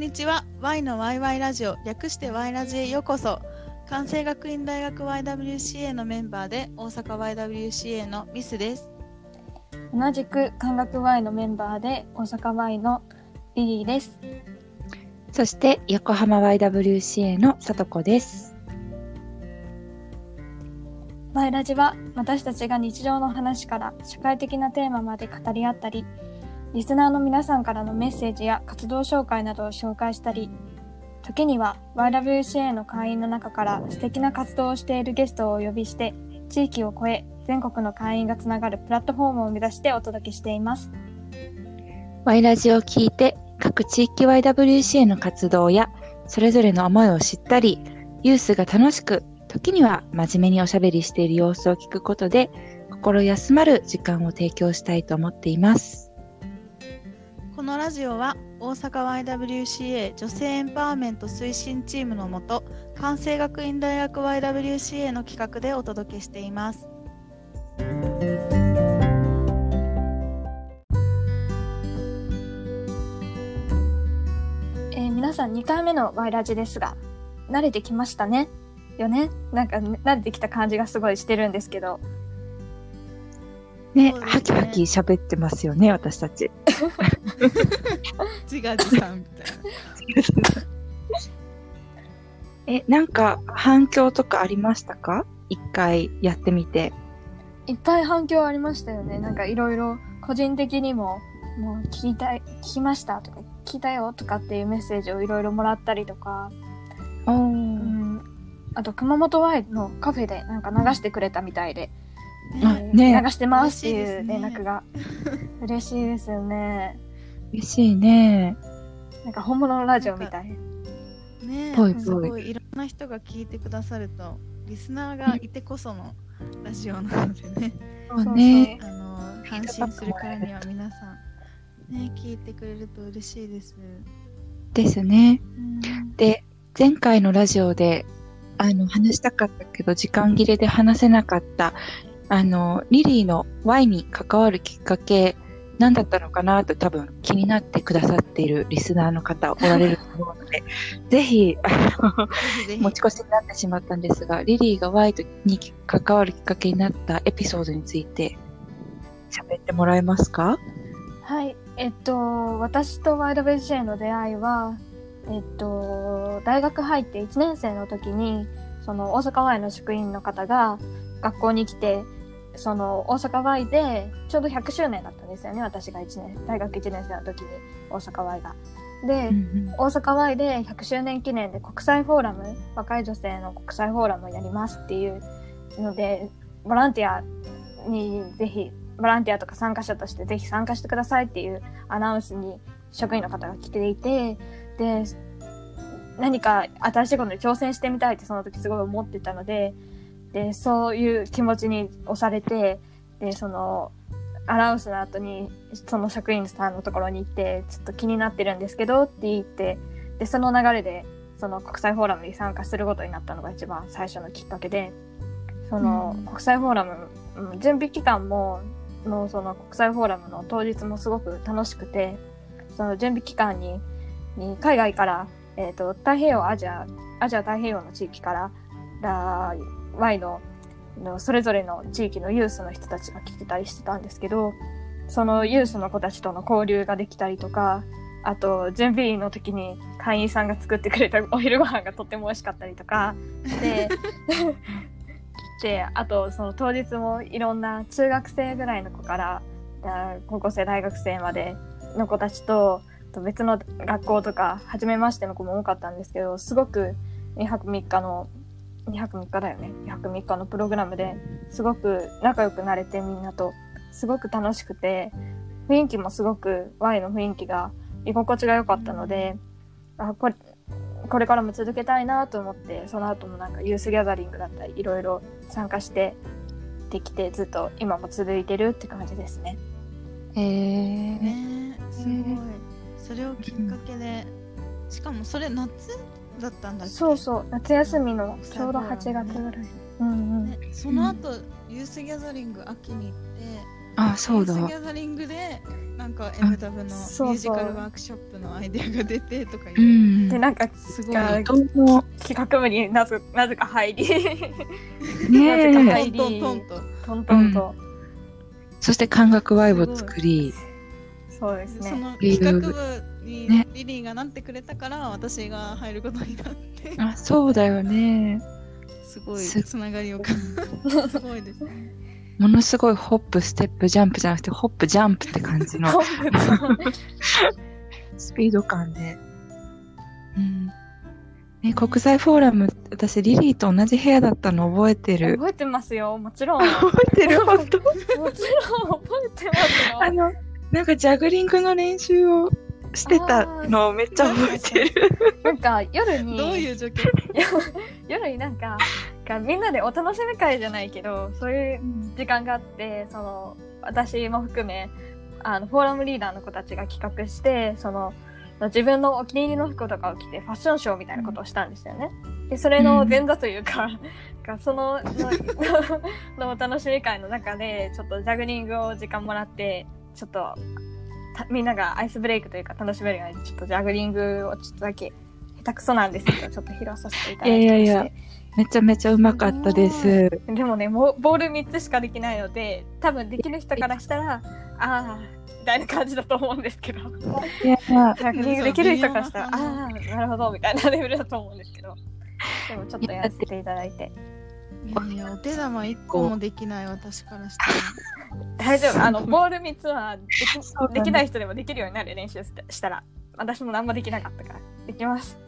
んにちは。Y の YY ラジオ略して Y ラジへようこそ。関西学院大学 YWCA のメンバーで大阪 YWCA のミスです。同じく関学 Y のメンバーで大阪 Y のリリーです。そして横浜 YWCA のさとこです。Y ラジは私たちが日常の話から社会的なテーマまで語り合ったりリスナーの皆さんからのメッセージや活動紹介などを紹介したり時には YWCA の会員の中から素敵な活動をしているゲストをお呼びして地域を超え全国の会員がつながるプラットフォームを目指してお届けしています。Y ラジを聞いて各地域 YWCA の活動やそれぞれの思いを知ったり、ユースが楽しく、時には真面目におしゃべりしている様子を聞くことで、心休まる時間を提供したいと思っています。このラジオは大阪 YWCA 女性エンパワーメント推進チームのもと関西学院大学 YWCA の企画でお届けしています。えー皆さん2回目の Y ラジですが慣れてきましたね？よね？なんかね慣れてきた感じがすごいしてるんですけど。ね、ね。ハキハキ喋ってますよね、私たち。自画自賛みたい え、なんか反響とかありましたか？一回やってみて。いっぱい反響ありましたよね。なんかいろいろ個人的にももう聞いたい聞きましたとか聞いたよとかっていうメッセージをいろいろもらったりとか、おうん、あと熊本ワインのカフェでなんか流してくれたみたいで、あねね。流してますっていう連絡が。嬉しいですよね。嬉しいね。なんか本物のラジオみたい。ねぽいぽい。すごいいろんな人が聞いてくださるとリスナーがいてこそのラジオなのでね。そうね。あの発信するからには皆さんね聞いてくれると嬉しいです。ですね。うん。で、前回のラジオで、あの、話したかったけど、時間切れで話せなかった、あの、リリーの Y に関わるきっかけ、何だったのかなと多分気になってくださっているリスナーの方おられると思うので、ぜひ、あの、持ち越しになってしまったんですが、リリーが Y に関わるきっかけになったエピソードについて喋ってもらえますか？はい、えっと、私とワイドベジェの出会いは、えっと、大学入って1年生の時に、その大阪 Y の職員の方が学校に来て、その大阪 Y でちょうど100周年だったんですよね、私が1年、大学1年生の時に大阪 Y が。で、大阪 Y で100周年記念で国際フォーラム、若い女性の国際フォーラムをやりますっていうので、ボランティアにぜひ、ボランティアとか参加者としてぜひ参加してくださいっていうアナウンスに職員の方が来ていて、で、何か新しいことに挑戦してみたいってその時すごい思ってたので、で、そういう気持ちに押されて、で、その、アナウンスの後に、その職員さんのところに行って、ちょっと気になってるんですけどって言って、で、その流れで、その国際フォーラムに参加することになったのが一番最初のきっかけで、その、うん。国際フォーラム、うん準備期間も、のその国際フォーラムの当日もすごく楽しくて、その準備期間に、に海外から、えっ、と、太平洋、アジア、アジア太平洋の地域から、ら Y ののそれぞれの地域のユースの人たちが来てたりしてたんですけど、そのユースの子たちとの交流ができたりとか、あと、準備の時に会員さんが作ってくれた お昼ご飯がとっても美味しかったりとかして、で、あと、その当日もいろんな中学生ぐらいの子から、あ高校生、大学生までの子たちと、と別の学校とか、初めましての子も多かったんですけど、すごく2泊3日の、2泊3日だよね。2泊3日のプログラムですごく仲良くなれてみんなと、すごく楽しくて、雰囲気もすごく Y の雰囲気が居心地が良かったので、あこれこれからも続けたいなと思ってその後もなんかユースギャザリングだったりいろいろ参加してできてずっと今も続いてるって感じですね。えー、ねすごいそれをきっかけでしかもそれ夏だったんだっけ？そうそう夏休みのちょうどフォーラムね8月ぐらい。うんうん。ね、その後、ユースギャザリング秋に行ってあ、そうだユース。ギャザリングでなんか MW のミそうュージカルワークショップのアイデアが出てとかう言んで、なんかすごい企画部になぜなぜか入り、ねえなぜかトントントンとトントンと、そして感覚ワイブを作りそうですね。企画部にね。リリーがなってくれたから私が入ることになって。あそうだよね。すごいすつながりを感じすごいですね。ものすごいホップステップジャンプじゃなくてホップジャンプって感じの。スピード感で。うん。ね、国際フォーラム、私、リリーと同じ部屋だったの覚えてる。覚えてますよ、もちろん。も 覚えてる、本当？ちろん覚えてますよ。あの、なんかジャグリングの練習をしてたのをめっちゃ覚えてる。なんか夜に、どういう状況？夜になんか、がみんなでお楽しみ会じゃないけど、そういう時間があって、その、私も含め、あの、フォーラムリーダーの子たちが企画して、その、自分のお気に入りの服とかを着てファッションショーみたいなことをしたんですよね。で、それの前座というか、がそのののお楽しみ会の中で、ちょっとジャグリングを時間もらって、ちょっとたみんながアイスブレイクというか楽しめるように、ちょっとジャグリングをちょっとだけ下手くそなんですけど、ちょっと披露させていただきまして。いやいやいやめちゃめちゃうまかったです。でもね、もうボール3つしかできないので、多分できる人からしたら、ああ、みたいな感じだと思うんですけど、いや、逆にできる人からしたら、ああ、なるほど、みたいなレベルだと思うんですけど、でもちょっとやらせていただいて、いやお手玉一個もできない私からしたら 大丈夫、あの、ボール3つはできできない人でもできるようになる練習したしたら、私も何もできなかったから、できます。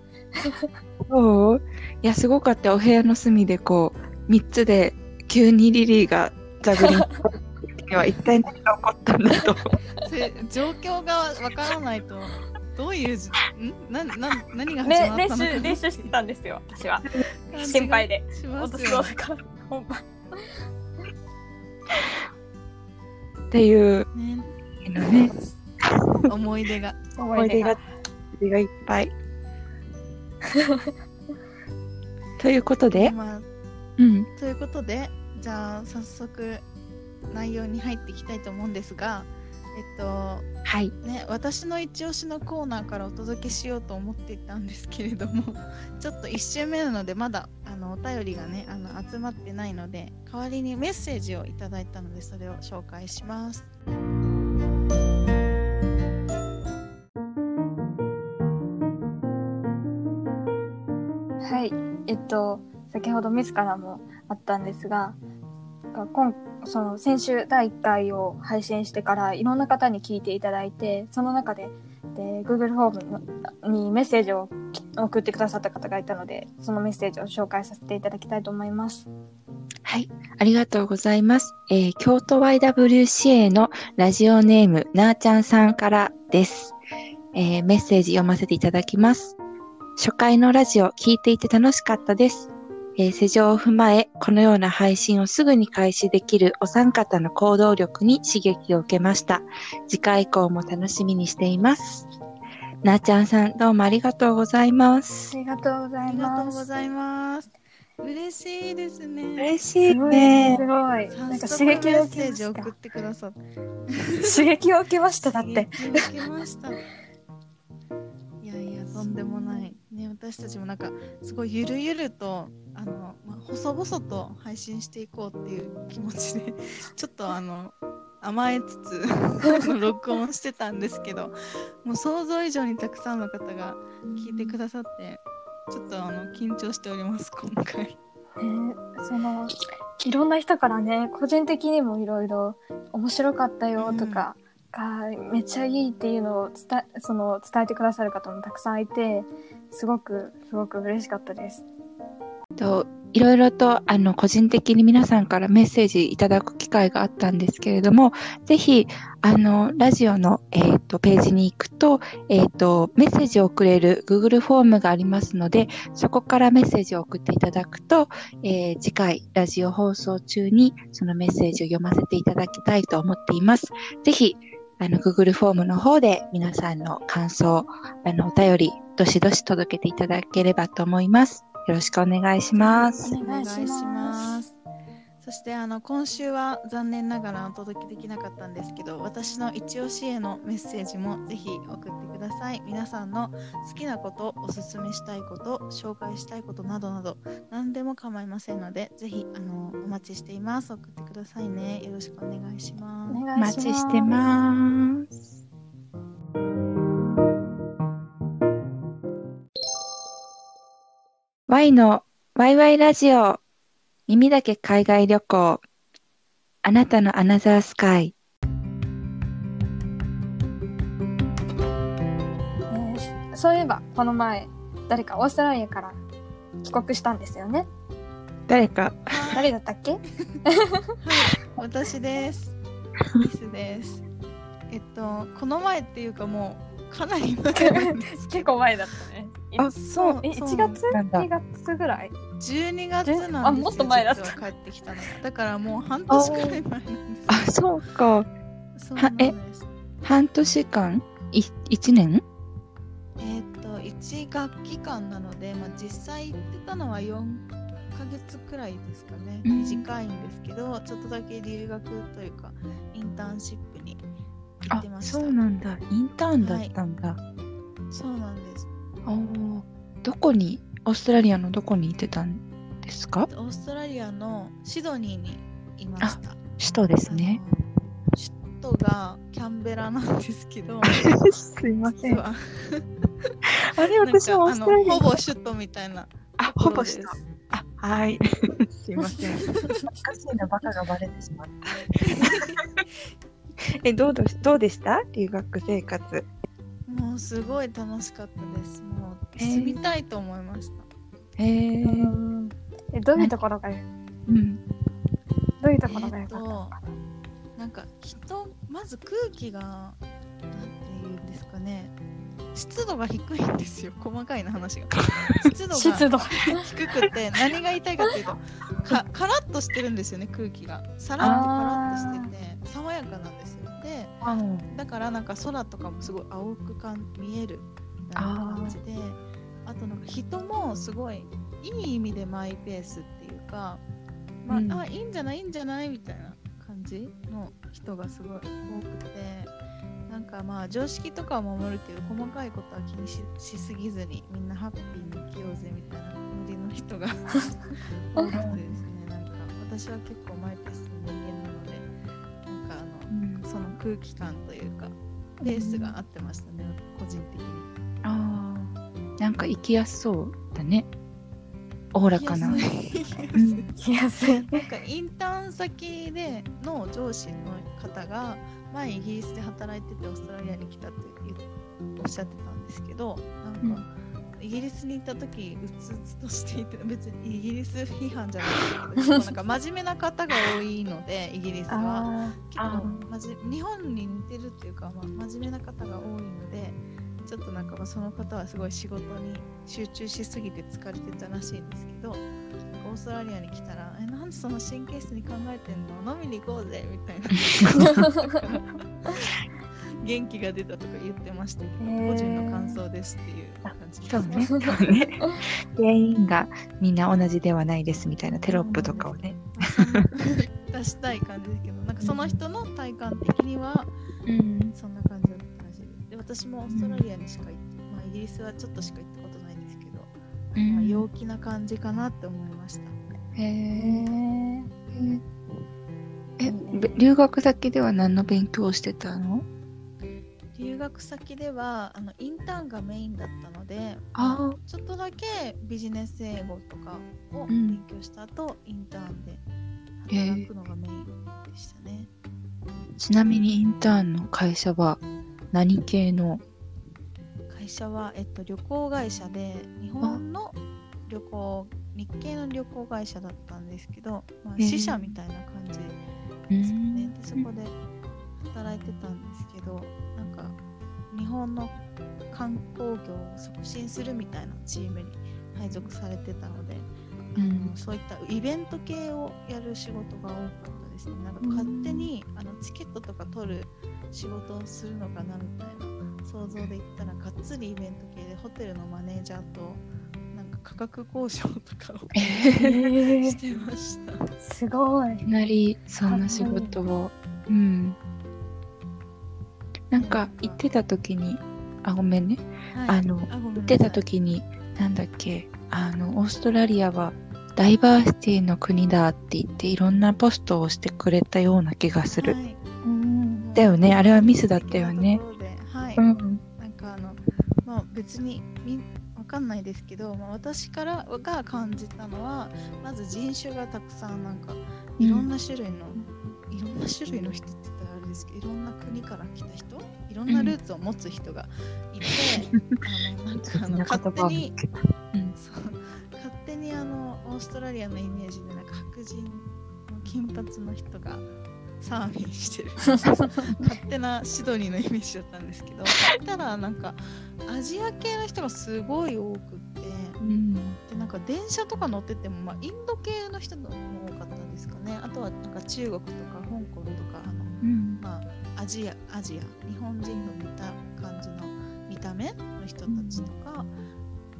そう。いや、すごかった。お部屋の隅でこう、3つで急にリリーがジャグリングには一体何が起こったんだと。せ状況がわからないとどういうじん？なな何が始まったのか？習、練習してたんですよ、私は。心配で。しますよそうだから、本番。っていうねのね、思い出が思い出が。出がいっぱい。ということで、まあうん、ということでじゃあ早速内容に入っていきたいと思うんですがえっとはい。ね私の一押しのコーナーからお届けしようと思っていたんですけれども ちょっと1週目なのでまだあのお便りがねあの集まってないので代わりにメッセージをいただいたのでそれを紹介します。はい、えっと、先ほどミスからもあったんですが、が今その先週第1回を配信してからいろんな方に聞いていただいて、その中でで Google フォームにメッセージを送ってくださった方がいたので、そのメッセージを紹介させていただきたいと思います。はい。ありがとうございます。えー京都 YWCA のラジオネーム、なーちゃんさんからです。えーメッセージ読ませていただきます。初回のラジオ聞いていて楽しかったです。えー世情を踏まえ、このような配信をすぐに開始できるお三方の行動力に刺激を受けました。次回以降も楽しみにしています。なーちゃんさん、どうもありがとうございますあ。りがとうございありがとうます。ございます。嬉しいですね。嬉しいすごい、ねす。ごい。なんか刺激を受メッセーけました。ジを送ってくださ。刺激を受けました、だって。刺激を受けました。いやいや、とんでもない。ね、私たちもなんか、すごいゆるゆると、あの、まあ、細々と配信していこうっていう気持ちで、ちょっとあの、甘えつつ 録音してたんですけど、もう想像以上にたくさんの方が聞いてくださって、ちょっとあの緊張しております、今回。ねそのいろんな人からね個人的にもいろいろ面白かったよとか、がめっちゃいいっていうのを伝えその伝えてくださる方もたくさんいてすごくすごく嬉しかったです。といろいろとあの個人的に皆さんからメッセージいただく機会があったんですけれども、ぜひあのラジオの、えー、とページに行くと,、えー、とメッセージを送れる Google フォームがありますので、そこからメッセージを送っていただくと、えー次回ラジオ放送中にそのメッセージを読ませていただきたいと思っています。ぜひあの Google フォームの方で皆さんの感想、あのお便り、どしどし届けていただければと思います。よろしくお願いします。お願いします。そしてあの今週は残念ながらお届けできなかったんですけど私の一押しへのメッセージもぜひ送ってください皆さんの好きなことおすすめしたいこと紹介したいことなどなど何でも構いませんのでぜひあのお待ちしています送ってくださいねよろしくお願いしますおお願いします。待ちしてます。Y のワイワイラジオ耳だけ海外旅行。あなたのアナザースカイえーそういえば、この前、誰かオーストラリアから帰国したんですよね。誰か？誰だったっけ？私です。リスです。えっとこの前っていうかもうかなり前なんです。結構前だったね。あそう。え、そう1月？なんだ ?2 月？ぐらい？12月なんですよあもっと前だった。帰ってきたのが。だからもう半年くらい前なんですよ。あそうか。そうなんです。半年間？い一年？えっと1学期間なので、まあ、実際行ってたのは4ヶ月くらいですかね、うん。短いんですけどちょっとだけ留学というかインターンシップに行っあてました。そうなんだ。インターンだったんだ、そうなんですおー。どこにオーストラリアのどこに行ってたんですか？オーストラリアのシドニーにいました。首都ですね。首都がキャンベラなんですけど。すいませ実は。あれ私もオーストラリア。ほぼ首都みたいな。あほぼ首都。あはい。すいません。恥ずかしいなバカがバレてしまったえどうどどうでした？留学生活もうすごい楽しかったです。もう住みたいと思いました、へえうんえ、どういうところが、うん。どういうところが良かったのかな？んか人まず空気がなんて言うんですかね。湿度が低いんですよ。細かいな話が。湿度が湿度。低くて何が言いたいかっていうとかカラッとしてるんですよね空気が。さらっとカラッとしてて爽やかなんですよであだからなんか空とかもすごい青くかん見えるみたいな感じであとなんか人もすごいいい意味でマイペースっていうか、まあうん。あいいんじゃないいいんじゃないみたいな感じの人がすごい多くてなんかまあ常識とかは守るけど細かいことは気にししすぎずにみんなハッピーに生きようぜみたいなノリの人が多くてですねなんか私は結構マイペースな空気感というかペースが合ってましたね、個人的に。あーなんか行きやすそうだね。おおらかな。行きやすい。なんかインターン先での上司の方が前イギリスで働いててオーストラリアに来たっておっしゃってたんですけどなんか、イギリスに行った時うつうつとしていて別にイギリス批判じゃないですけどなんか真面目な方が多いので イギリスは。あ結構まじ日本に似てるっていうか、まあ、真面目な方が多いのでちょっとなんかまあその方はすごい仕事に集中しすぎて疲れてたらしいんですけどオーストラリアに来たら「えなんでその神経質に考えてんの？飲みに行こうぜ」みたいな。元気が出たとか言ってましたけど、個人の感想ですっていう感じそうね。そうね。全員がみんな同じではないですみたいなテロップとかをね。出したい感じですけどなんかその人の体感的にはうん。そんな感じだったらしいです。で、私もオーストラリアにしか行って、まあイギリスはちょっとしか行ったことないんですけど、まあ、陽気な感じかなって思いました。へへえ。留学先では何の勉強をしてたの？留学先ではあのインターンがメインだったので、ああ。ちょっとだけビジネス英語とかをうん勉強した後、インターンで働くのがメインでしたね。ちなみにインターンの会社は何系の？会社は、えっと、旅行会社で日本の旅行日系の旅行会社だったんですけど、まあ、支社みたいな感じですかね。でそこで働いてたんですけど日本の観光業を促進するみたいなチームに配属されてたので、うんあのそういったイベント系をやる仕事が多かったですね。なんか勝手にあのチケットとか取る仕事をするのかなみたいな想像で言ったらがっつりイベント系でホテルのマネージャーとなんか価格交渉とかを してました。すごいいきなりそんな仕事を。うん。か行ってた時に、あ、ごめんね。はい。あの、あごめんなさい。行ってた時に、なんだっけ、あの、オーストラリアはダイバーシティの国だって言って、いろんなポストをしてくれたような気がする。はい。うん。だよね。あれはミスだったよね。はい、うん。なんかあの、まあ別にみわかんないですけど、まあ、私からが感じたのは、まず人種がたくさんなんか、いろんな種類の、いろんな種類の人って言ったらあれですけど、いろんな国から来た人、いろんなルーツを持つ人がいて、あのなんか あの勝手に、うん。そう勝手にあのオーストラリアのイメージでなんか白人の金髪の人がサーフィンしてる 勝手なシドニーのイメージだったんですけど行ったらなんかアジア系の人がすごい多くってうん。でなんか電車とか乗ってても、まあ、インド系の人も多かったですかねあとはなんか中国とか香港とかあのうん。まあ、アジア、アジア、日本人の見た感じの見た目の人たちとか、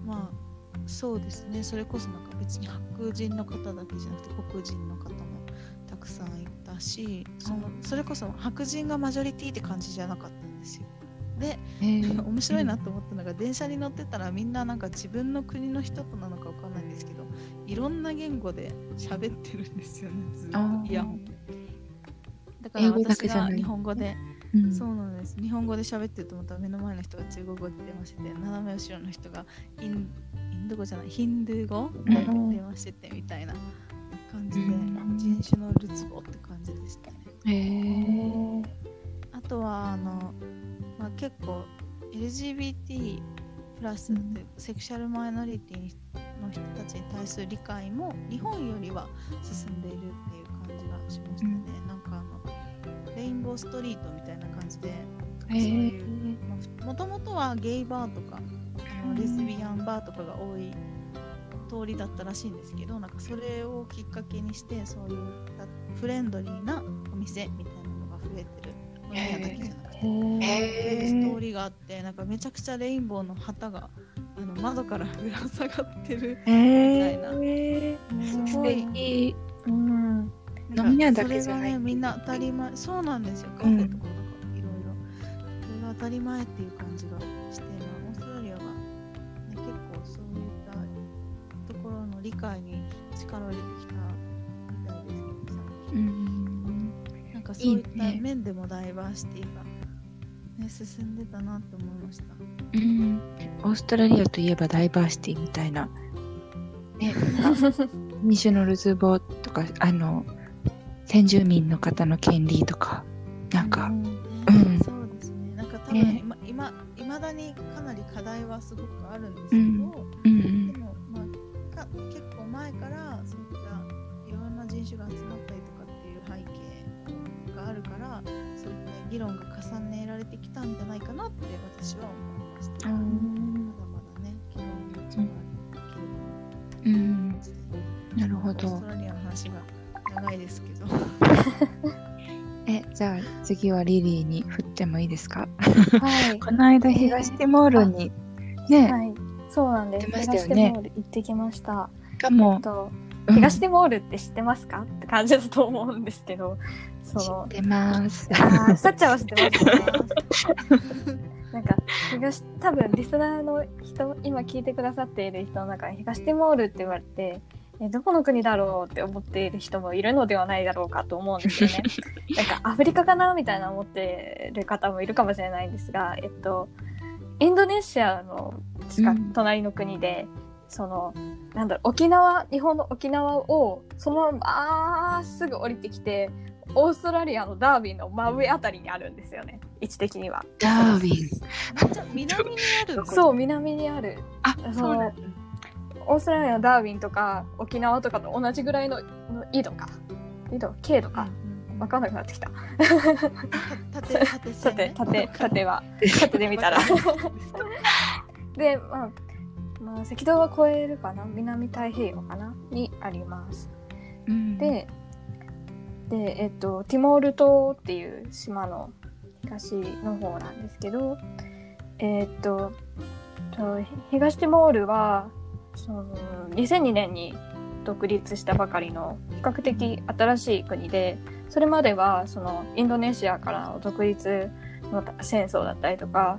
まあ、そうですね、それこそなんか別に白人の方だけじゃなくて黒人の方もたくさんいたし、そのそれこそ白人がマジョリティって感じじゃなかったんですよ。で、えー。面白いなと思ったのが、電車に乗ってたらみんななんか自分の国の人となのかわかんないんですけど、いろんな言語で喋ってるんですよね、ずっと。イヤホンから私が日本語で、うんそうなんです。日本語で喋ってると思ったら目の前の人が中国語で電話してて、斜め後ろの人がインインド語じゃない、ヒンドゥー語でうん電話しててみたいな感じで、うん人種のるつぼって感じでしたね。えへあとは、あの、まあ、結構 LGBT プラスうんセクシャルマイノリティの人たちに対する理解も日本よりは進んでいるっていう感じがしましたね。なんかあの、レインボーストリートみたいな感じで、えそういうーもともとはゲイバーとかあのレズビアンバーとかが多い通りだったらしいんですけどなんかそれをきっかけにしてそういうたフレンドリーなお店みたいなのが増えてる飲み屋だけじゃなくて。へえっていうストー。リー。があってなんかめちゃくちゃレインボーの旗があの窓からぶら下がってるえみたー。素すごい敵。うん飲み屋だけじゃない。それがねみんな当たり前そうなんですよ。カフェとかなん。かいろいろそれが当たり前っていう感じがして、まあ、オーストラリアが、ね、結構そういったところの理解に力を入れてきたみたいですけどさ。うんなんかそういった面でもダイバーシティが、ね、進んでたなって思いました。うん。オーストラリアといえばダイバーシティみたいな、ね、なんか 二種のるつぼとかあの先住民の方の権利とかなんか、ねうん。そうですね。なんか多分ね。今、今、いまだにかなり課題はすごくあるんですけど、うん。うんでも、まあ、か結構前からそういったいろんな人種が集まったりとかっていう背景があるから、そういった議論が重ねられてきたんじゃないかなって私は思いました。うまだんまだね、議論の余地がある。けれどもうん。なるほオーストどラリアの話が長いですけど。次はリリーに振ってもいいですか？はい。この間東ティモールにね。はい。そうなんです。行ってました東テよねモール行ってきました。えかもっ、とうん。東ティモールって知ってますか？って感じだと思うんですけど。その知ってます。さっちゃんは知ってますよね。なんか東多分リスナーの人今聞いてくださっている人の中に東ティモールって言われてえどこの国だろうって思っている人もいるのではないだろうかと思うんですよね。なんかアフリカかなみたいな思ってる方もいるかもしれないんですが、えっと、インドネシアの隣の国で、そのなんだろう沖縄日本の沖縄をそのまままっすぐ降りてきてオーストラリアのダービーの真上あたりにあるんですよね。位置的には。ダーウィン南にあるそう南にある。あそそうのオーストラリアのダーウィンとか沖縄とかと同じぐらいのの緯度か。緯度経度か。分かんなくなってきた。縦縦縦縦縦は。縦で見たら。で、まあ、まあ赤道は越えるかな？南太平洋かな？にあります。うん。ででえっとティモール島っていう島の東の方なんですけどえっとと東ティモールはその2002年に独立したばかりの比較的新しい国でそれまではそのインドネシアからの独立の戦争だったりとか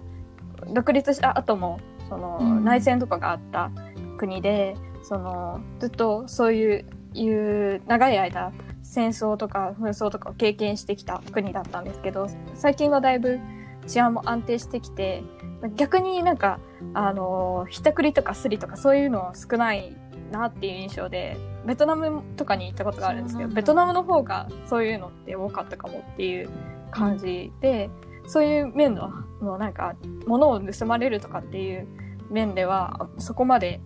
独立した後もそのうん。内戦とかがあった国で、そのずっとそういういう長い間戦争とか紛争とかを経験してきた国だったんですけど最近はだいぶ治安も安定してきて逆になんかあのひったくりとかスリとかそういうのは少ないなっていう印象でベトナムとかに行ったことがあるんですけどベトナムの方がそういうのって多かったかもっていう感じで、そういう面ののなんか物を盗まれるとかっていう面ではそこまで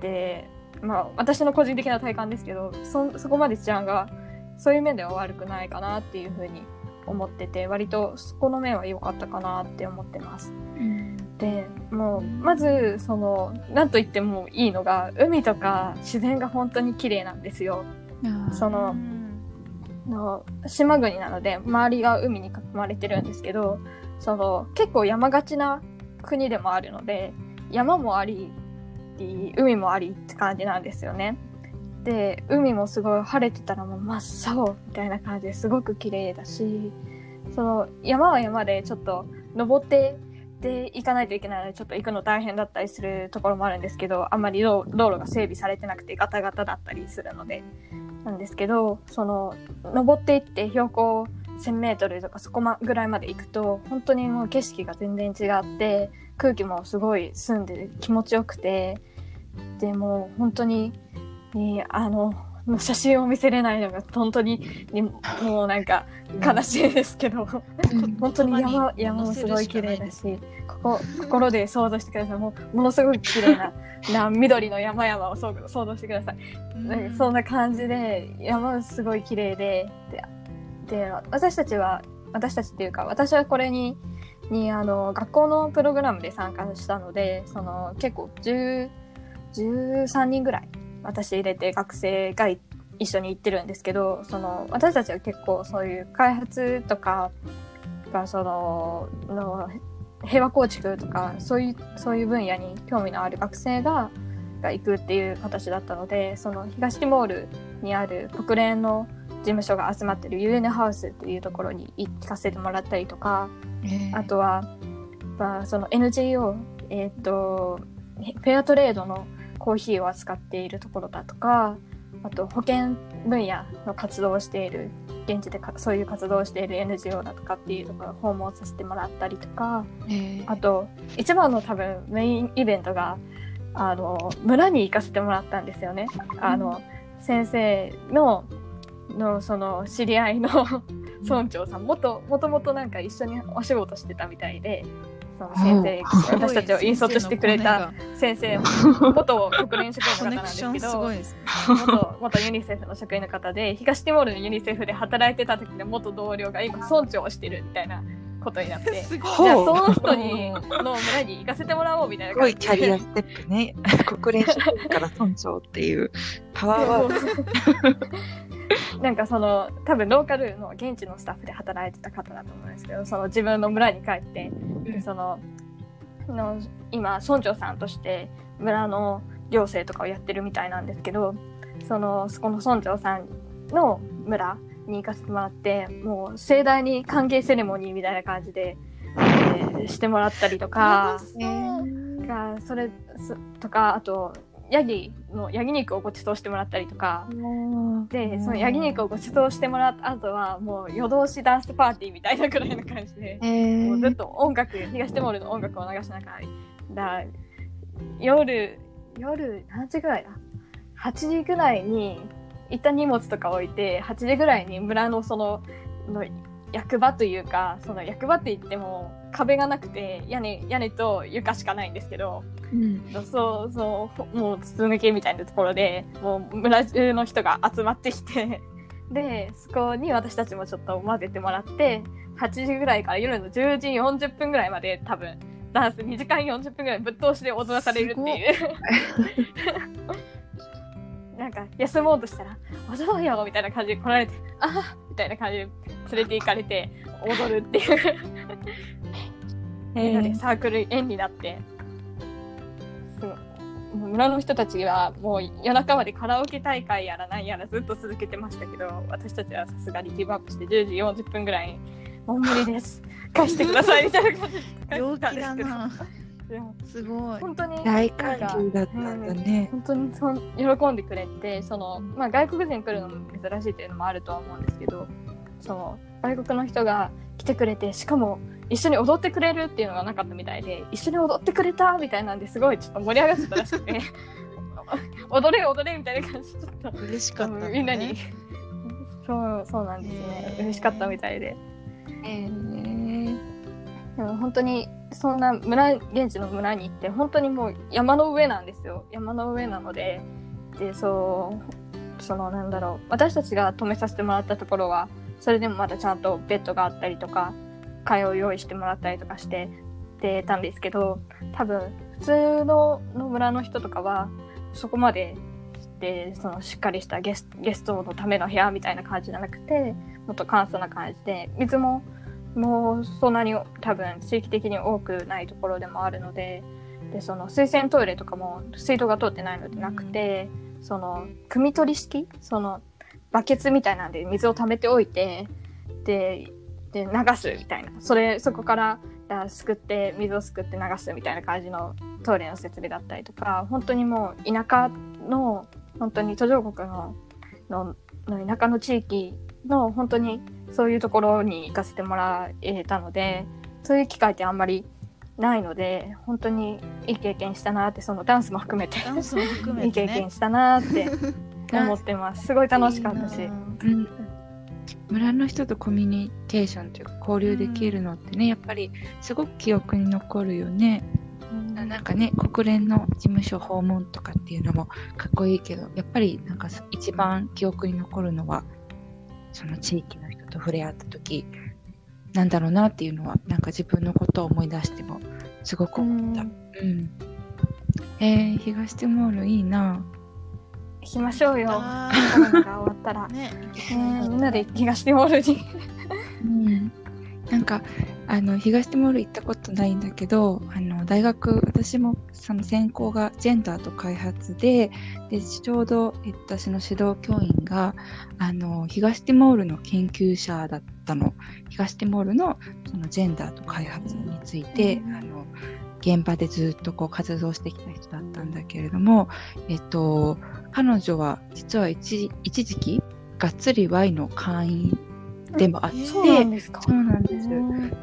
でまあ私の個人的な体感ですけどそそこまで治安がそういう面では悪くないかなっていうふうに思ってて割とそこの面は良かったかなって思ってます。でもうまずその何と言ってもいいのが海とか自然が本当に綺麗なんですよ。そのの島国なので周りが海に囲まれてるんですけどその結構山がちな国でもあるので山もあり海もありって感じなんですよね。で海もすごい晴れてたらもう真っ青みたいな感じですごく綺麗だしその山は山でちょっと登ってで行かないといけないのでちょっと行くの大変だったりするところもあるんですけどあんまり道路が整備されてなくてガタガタだったりするのでなんですけどその登っていって標高 1,000m とかそこまぐらいまで行くと本当にもう景色が全然違って空気もすごい澄んで気持ちよくてでも本当に、ね、あの写真を見せれないのが本当ににもうなんか悲しいですけど、本当に山山もすごい綺麗だしここ心で想像してください。もうものすごい綺麗なな緑の山々を想想像してください。なんかそんな感じで山すごい綺麗で。でで私たちは私たちっていうか私はこれににあの学校のプログラムで参加したのでその結構10 13人ぐらい私入れて学生がい一緒に行ってるんですけどその私たちは結構そういう開発とかがそのの平和構築とかそういうそういう分野に興味のある学生がが行くっていう形だったのでその東ティモールにある国連の事務所が集まってる UN ハウスっていうところに行かせてもらったりとかあとは、まあ、その NGO、えっ、と、フェアトレードのコーヒーを扱っているところだとか、あと保健分野の活動をしている、現地でかそういう活動をしている NGO だとかっていうところを訪問させてもらったりとか、あと、一番の多分メインイベントが、あの、村に行かせてもらったんですよね。あの、先生の、の、その、知り合いの 村長さん、もと、もともとなんか一緒にお仕事してたみたいで、その先生、私たちを引率してくれた先生、元国連職員の方なんですけどね。元元ユニセフの職員の方で東ティモールのユニセフで働いてた時の元同僚が今村長をしてるみたいなことになって じゃあその人にの村に行かせてもらおうみたいなすごい感じでキャリアステップね。国連職員から村長っていうパワーワード。なんかその多分ローカルの現地のスタッフで働いてた方だと思うんですけどその自分の村に帰ってでそのの今村長さんとして村の行政とかをやってるみたいなんですけどそのそこの村長さんの村に行かせてもらってもう盛大に歓迎セレモニーみたいな感じで、えーしてもらったりとか。がそれそとかあとヤギのヤギ肉をご馳走してもらったりとか。でそのヤギ肉をご馳走してもらった後はもう夜通しダンスパーティーみたいなくらいな感じで、もうずっと音楽東ティモールの音楽を流しながらだ夜夜何時ぐらいだ？8時ぐらいに一旦荷物とか置いて8時ぐらいに村のそのの役場というかその役場って言っても壁がなくて屋根屋根と床しかないんですけどそうそうほもう筒抜けみたいなところでもう村中の人が集まってきて でそこに私たちもちょっと混ぜてもらって8時ぐらいから夜の10時40分ぐらいまで多分ダンス2時間40分ぐらいぶっ通しで踊らされるっていう なんか休もうとしたら「踊ろうよ」みたいな感じで来られて「ああ」みたいな感じで連れて行かれて踊るっていう。みんなでサークル円になって。村の人たちはもう夜中までカラオケ大会やらなんやらずっと続けてましたけど私たちはさすがにギブアップして10時40分ぐらいに「もう無理です。返してください」みたいな感じで返したんですけどでもすごい。本当に大歓迎だったんだね。本当にそん喜んでくれてその、まあ、外国人来るのも珍しいっていうのもあるとは思うんですけどその外国の人が来てくれてしかも一緒に踊ってくれるっていうのがなかったみたいで一緒に踊ってくれたみたいなんですごいちょっと盛り上がってたらしくて 踊れ踊れみたいな感じでちょっと嬉しかったね。みんなにそうそうなんですね嬉しかったみたいでえーでも本当にそんな村現地の村に行って本当にもう山の上なんですよ。山の上なので。でそうそのなんだろう。私たちが泊めさせてもらったところはそれでもまだちゃんとベッドがあったりとか会を用意してもらったりとかしてでたんですけど多分普通のの村の人とかはそこまででそのしっかりしたゲスゲストのための部屋みたいな感じじゃなくてもっと簡素な感じで水ももうそんなに多分地域的に多くないところでもあるのででその水洗トイレとかも水道が通ってないのでなくて、その汲み取り式そのバケツみたいなんで水を溜めておいてでで流すみたいな。それそこからあすくって水をすくって流すみたいな感じのトイレの設備だったりとか本当にもう田舎の本当に途上国ののの田舎の地域の本当にそういうところに行かせてもらえたのでそういう機会ってあんまりないので本当にいい経験したなってそのダンスも含めてダンスも含めいい経験。したなって 思ってます。すごい楽しかったし。いいな。うん、村の人とコミュニケーションというか交流できるのってね、やっぱりすごく記憶に残るよね。ななんかね国連の事務所訪問とかっていうのもかっこいいけどやっぱりなんか一番記憶に残るのはその地域と触れ合った時なんだろうなっていうのはなんか自分のことを思い出してもすごく思った。うん、えー、東ティモールいいな。行きましょうよ。コあロナが終わったら、ねみんなで東ティモールに。うん、なんかあの東ティモール行ったことないんだけどあの大学私もその専攻がジェンダーと開発ででちょうど、えっと、私の指導教員があの東ティモールの研究者だったの。東ティモールのそのジェンダーと開発について、うん。あの現場でずっとこう活動してきた人だったんだけれども、えっと、彼女は実は一一時期がっつり Y の会員でもあって、そうなんですか。そうなんです。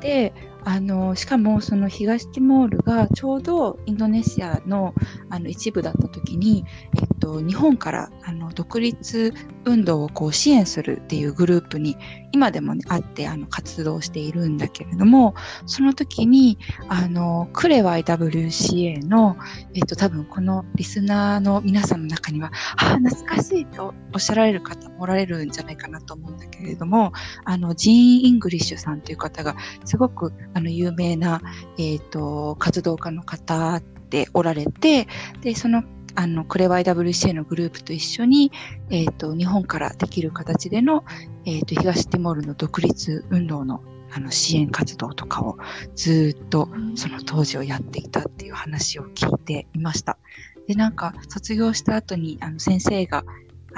で、あの、しかもその東ティモールがちょうどインドネシアのあの一部だった時に、えっと、日本からあの独立運動をこう支援するっていうグループに今でも、ね、あってあの活動しているんだけれども、その時に、あの、クレワ YWCA の、えっと、多分このリスナーの皆さんの中には、ああ、懐かしいとおっしゃられる方もおられるんじゃないかなと思うんだけれども、あの、ジーン・イングリッシュさんという方が、すごく、あの、有名な、えっ、と、活動家の方でおられて、で、その、あの、クレワ YWCA のグループと一緒に、えっ、と、日本からできる形での、えっ、と、東ティモールの独立運動の、あの、支援活動とかをずーっと、その当時をやっていたっていう話を聞いていました。で、なんか、卒業した後に、あの、先生が、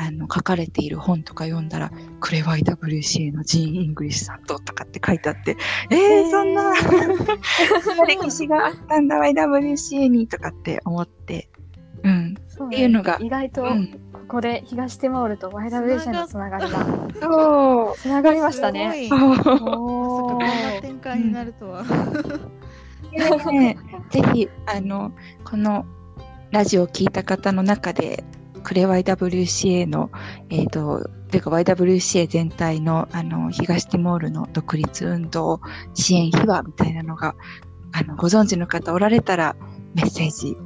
あの、書かれている本とか読んだら、クレワ YWCA のジーン・イングリッシュさんととかって書いてあって、えー、そんな、そんな歴史があったんだ、YWCA にとかって思って、うん。そうっていうのが意外とうん。ここで東ティモールと YWC のつながりがそう。つながりましたね。すごい。展開になるとは。ねぜひ、あの、このラジオを聞いた方の中で、クレ YWCA の、えっ、と、というか YWCA 全体の、あの、東ティモールの独立運動支援秘話みたいなのが、あの、ご存知の方おられたら、メッセージ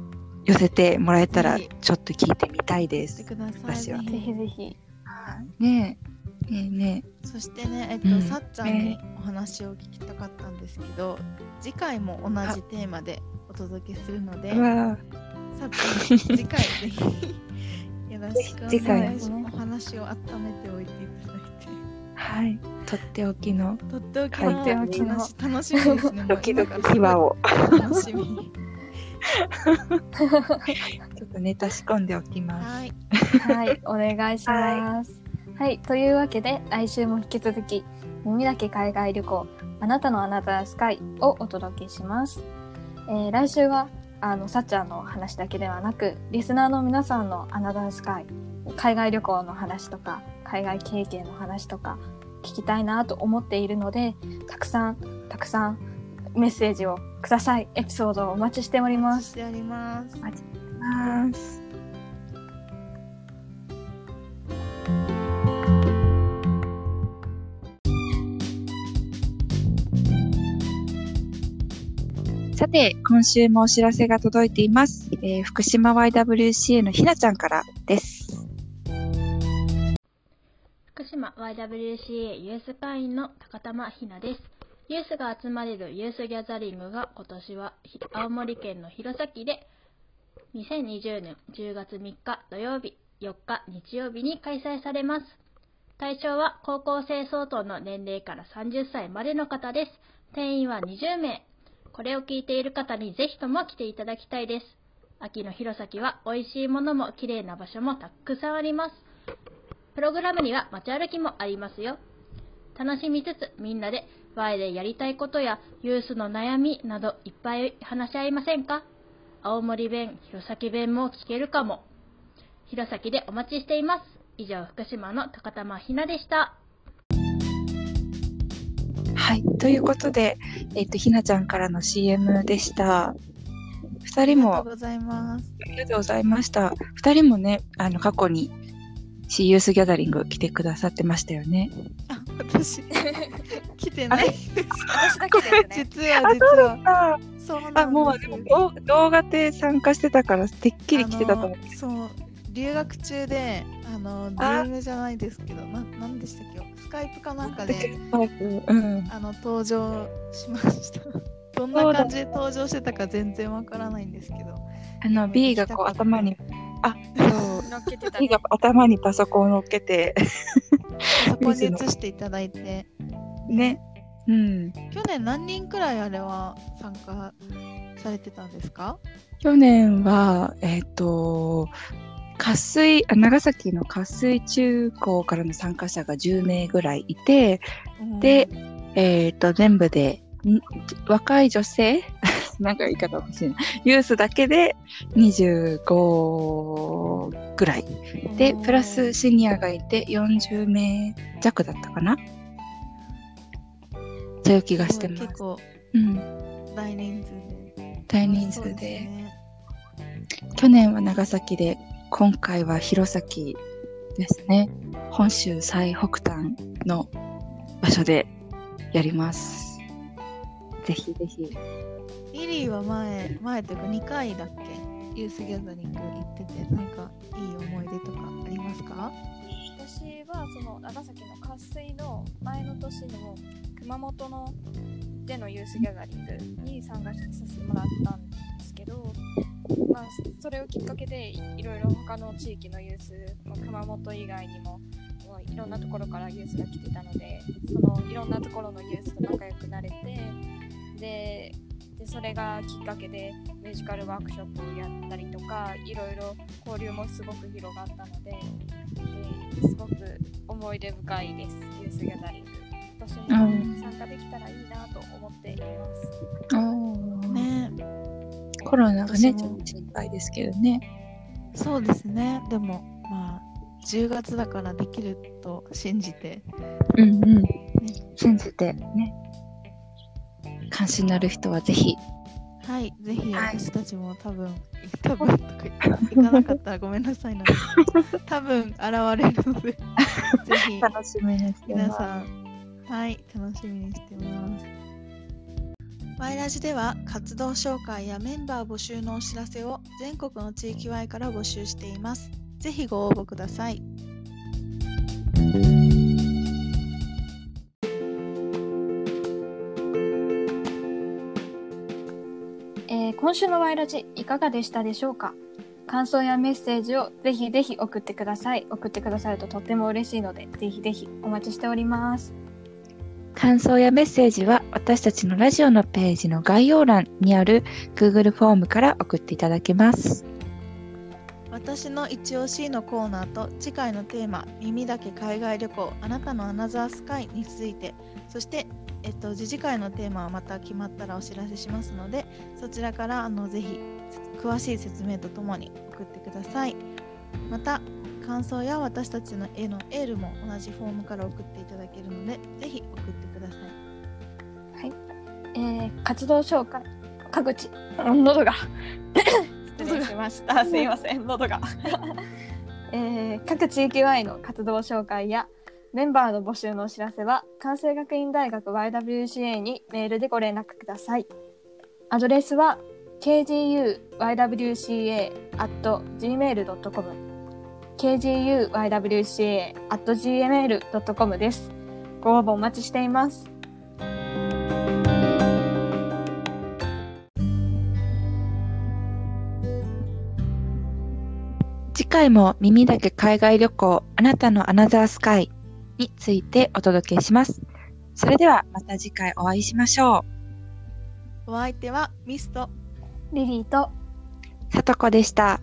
寄せてもらえたら、ちょっと聞いてみたいです。私は。ぜひぜひ。ね。え、ねえ。ねそしてね、えっと、うん。さっちゃんにお話を聞きたかったんですけど、次回も同じテーマでお届けするので、さっちゃん、次回ぜひよろしくお次回願いします。お話を温めておいていただいて。はい。とっておきのとっておきはいのとっておきの話楽しみですね。ドキドキ秘話を。楽しみ。ちょっととね、足し込んでおきます。はい。はい、お願いします。はい、というわけで、来週も引き続き、耳だけ海外旅行、あなたのアナザースカイをお届けします。えー来週は、あの、さっちゃんの話だけではなく、リスナーの皆さんのアナザースカイ、海外旅行の話とか、海外経験の話とか、聞きたいなと思っているので、たくさん、たくさんメッセージをください。エピソードをお待ちしております。してあります。ます。さて、今週もお知らせが届いています。えー福島 YWCA のひなちゃんからです。福島 YWCA ユース会員の高玉ひなです。ユースが集まれるユースギャザリングが今年は青森県の弘前で2020年10月3日土曜日、4日日曜日に開催されます。対象は高校生相当の年齢から30歳までの方です。定員は20名。これを聞いている方にぜひとも来ていただきたいです。秋の弘前は美味しいものも綺麗な場所もたくさんあります。プログラムには街歩きもありますよ。楽しみつつみんなで Y でやりたいことやユースの悩みなどいっぱい話し合いませんか？青森弁、弘前弁も聞けるかも。弘前でお待ちしています。以上、福島の高玉ひなでした。はい。ということで、えっ、と、ひなちゃんからの CM でした。二人ありがとうも、ございます。ありがとうございました。二人もね、あの、過去にリング来てくださってましたよね。あ、私、来てない。私だけですね。実は、実は。あ、そう。あもう、でも動動画で参加してたから、てっきり来てたと思う。あのそう留学中であの DM じゃないですけどななんでしたっけ？スカイプかなんかでうん。あの登場しました どんな感じで登場してたか全然わからないんですけどあの、B がこう頭に、あ、そう。乗っけてた B ねが。頭にパソコンを乗っけて、そこに移していただいてね。うん。去年何人くらいあれは参加されてたんですか？去年は、えっ、と、渇水あ、長崎の渇水中高からの参加者が10名ぐらいいて、で、えっ、と、全部で、ん若い女性？なんか言い方欲しいな。ユースだけで25ぐらい。で、プラスシニアがいて40名弱だったかなそういう気がしてます結。構うん。大人数で大人数で。ね去年は長崎で、今回は弘前ですね。本州最北端の場所でやります。ぜひぜひ。リリーは前前というか2回だっけ？ユースギャザリング行っててなんかいい思い出とかありますか？私はその長崎の渇水の前の年の熊本のでのユースギャザリングに参加させてもらったんですけど、まあ、それをきっかけでいいろいろ他の地域のユース、まあ、熊本以外にももういろんなところからユースが来てたのでそのいろんなところのユースと仲良くなれてででそれがきっかけでミュージカルワークショップをやったりとかいろいろ交流もすごく広がったのでですごく思い出深いですユースギャザリング。今年も参加できたらいいなと思っています、ねコロナがね、ちょっと心配ですけどね。そうですねでもまあ10月だからできると信じてうんうん。信じてね。関心のある人はぜひ。はいぜひはい私たちも多分多分とか行かなかったら ごめんなさいな多分現れるので ぜひ楽しみにしてます。皆さんはい楽しみにしてますワイラジでは活動紹介やメンバー募集のお知らせを全国の地域 Y から募集しています。ぜひご応募ください。えー今週のワイラジいかがでしたでしょうか？感想やメッセージをぜひぜひ送ってください。送ってくださるととっても嬉しいのでぜひぜひお待ちしております。感想やメッセージは私たちのラジオのページの概要欄にある Google フォームから送っていただけます。私の一押しのコーナーと次回のテーマ「耳だけ海外旅行あなたのアナザースカイ」についてそして、えっと、次次回のテーマはまた決まったらお知らせしますのでそちらからあのぜひ詳しい説明とともに送ってくださいまた感想や私たちの絵のエールも同じフォームから送っていただけるのでぜひ送ってください。えー活動紹介。各地うん喉が。失礼しました。すいません。喉が、えー各地域 Y の活動紹介やメンバーの募集のお知らせは関西学院大学 YWCA にメールでご連絡ください。アドレスは kguyWCA.gmail.com kguyWCA.gmail.com ですご応募お待ちしています次回も耳だけ海外旅行あなたのアナザースカイについてお届けします。それではまた次回お会いしましょお相手はミストリリーとう。さとこでした。